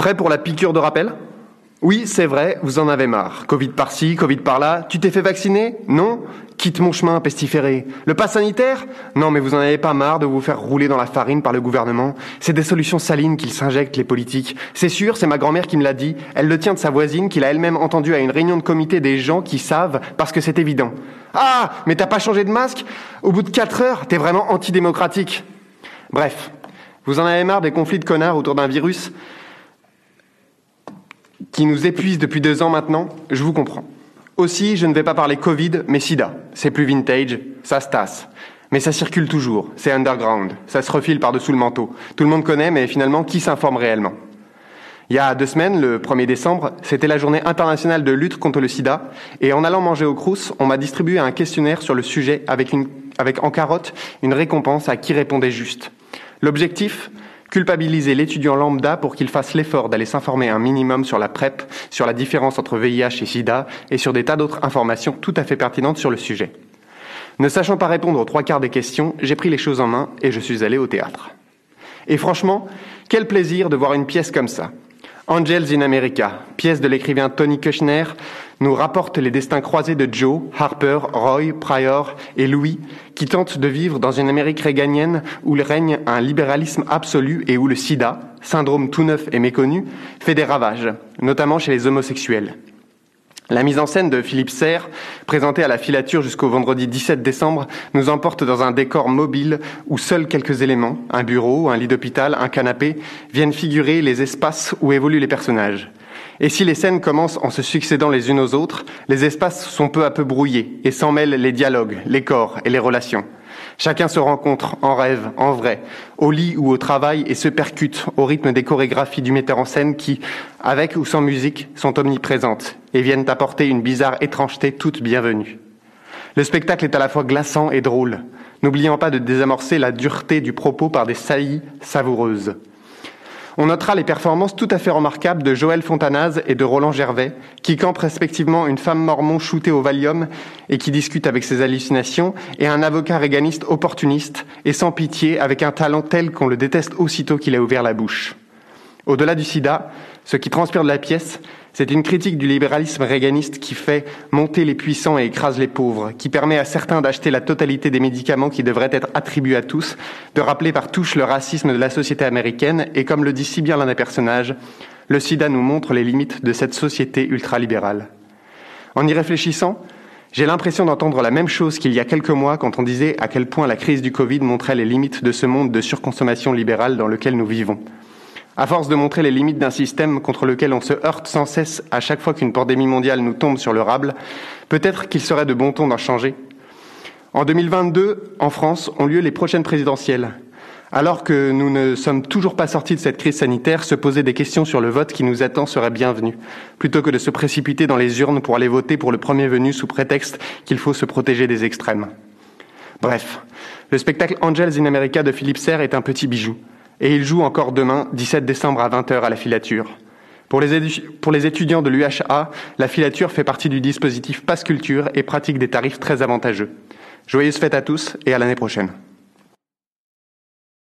Prêt pour la piqûre de rappel? Oui, c'est vrai, vous en avez marre. Covid par-ci, Covid par-là. Tu t'es fait vacciner? Non Quitte mon chemin, pestiféré. Le pass sanitaire? Non, mais vous en avez pas marre de vous faire rouler dans la farine par le gouvernement. C'est des solutions salines qu'ils s'injectent, les politiques. C'est sûr, c'est ma grand-mère qui me l'a dit. Elle le tient de sa voisine, qu'il a elle-même entendu à une réunion de comité des gens qui savent, parce que c'est évident. Ah, mais t'as pas changé de masque? Au bout de quatre heures, t'es vraiment antidémocratique. Bref, vous en avez marre des conflits de connards autour d'un virus? Qui nous épuise depuis deux ans maintenant Je vous comprends. Aussi, je ne vais pas parler Covid, mais sida. C'est plus vintage, ça se tasse. Mais ça circule toujours, c'est underground, ça se refile par-dessous le manteau. Tout le monde connaît, mais finalement, qui s'informe réellement? Il y a deux semaines, le 1er décembre, c'était la journée internationale de lutte contre le sida, et en allant manger au Crous, on m'a distribué un questionnaire sur le sujet avec, une, avec en carotte une récompense à qui répondait juste. L'objectif culpabiliser l'étudiant lambda pour qu'il fasse l'effort d'aller s'informer un minimum sur la PrEP, sur la différence entre VIH et SIDA et sur des tas d'autres informations tout à fait pertinentes sur le sujet. Ne sachant pas répondre aux trois quarts des questions, j'ai pris les choses en main et je suis allé au théâtre. Et franchement, quel plaisir de voir une pièce comme ça. Angels in America, pièce de l'écrivain Tony Kushner, nous rapporte les destins croisés de Joe, Harper, Roy, Pryor et Louis, qui tentent de vivre dans une Amérique réganienne où règne un libéralisme absolu et où le sida, syndrome tout neuf et méconnu, fait des ravages, notamment chez les homosexuels. La mise en scène de Philippe Serre, présentée à la filature jusqu'au vendredi 17 décembre, nous emporte dans un décor mobile où seuls quelques éléments, un bureau, un lit d'hôpital, un canapé, viennent figurer les espaces où évoluent les personnages. Et si les scènes commencent en se succédant les unes aux autres, les espaces sont peu à peu brouillés et s'en mêlent les dialogues, les corps et les relations. Chacun se rencontre en rêve, en vrai, au lit ou au travail et se percute au rythme des chorégraphies du metteur en scène qui, avec ou sans musique, sont omniprésentes et viennent apporter une bizarre étrangeté toute bienvenue. Le spectacle est à la fois glaçant et drôle, n'oubliant pas de désamorcer la dureté du propos par des saillies savoureuses. On notera les performances tout à fait remarquables de Joël Fontanaz et de Roland Gervais, qui campent respectivement une femme mormon shootée au Valium et qui discute avec ses hallucinations, et un avocat réganiste opportuniste et sans pitié avec un talent tel qu'on le déteste aussitôt qu'il a ouvert la bouche. Au-delà du sida, ce qui transpire de la pièce, c'est une critique du libéralisme réganiste qui fait monter les puissants et écrase les pauvres, qui permet à certains d'acheter la totalité des médicaments qui devraient être attribués à tous, de rappeler par touche le racisme de la société américaine, et comme le dit si bien l'un des personnages, le sida nous montre les limites de cette société ultralibérale. En y réfléchissant, j'ai l'impression d'entendre la même chose qu'il y a quelques mois quand on disait à quel point la crise du Covid montrait les limites de ce monde de surconsommation libérale dans lequel nous vivons. À force de montrer les limites d'un système contre lequel on se heurte sans cesse à chaque fois qu'une pandémie mondiale nous tombe sur le rable, peut-être qu'il serait de bon ton d'en changer. En 2022, en France, ont lieu les prochaines présidentielles. Alors que nous ne sommes toujours pas sortis de cette crise sanitaire, se poser des questions sur le vote qui nous attend serait bienvenu, plutôt que de se précipiter dans les urnes pour aller voter pour le premier venu sous prétexte qu'il faut se protéger des extrêmes. Bref, le spectacle Angels in America de Philippe Serre est un petit bijou et il joue encore demain, 17 décembre à 20h à la filature. Pour les, étudiants de l'UHA, la filature fait partie du dispositif Passe Culture et pratique des tarifs très avantageux. Joyeuses fêtes à tous et à l'année prochaine.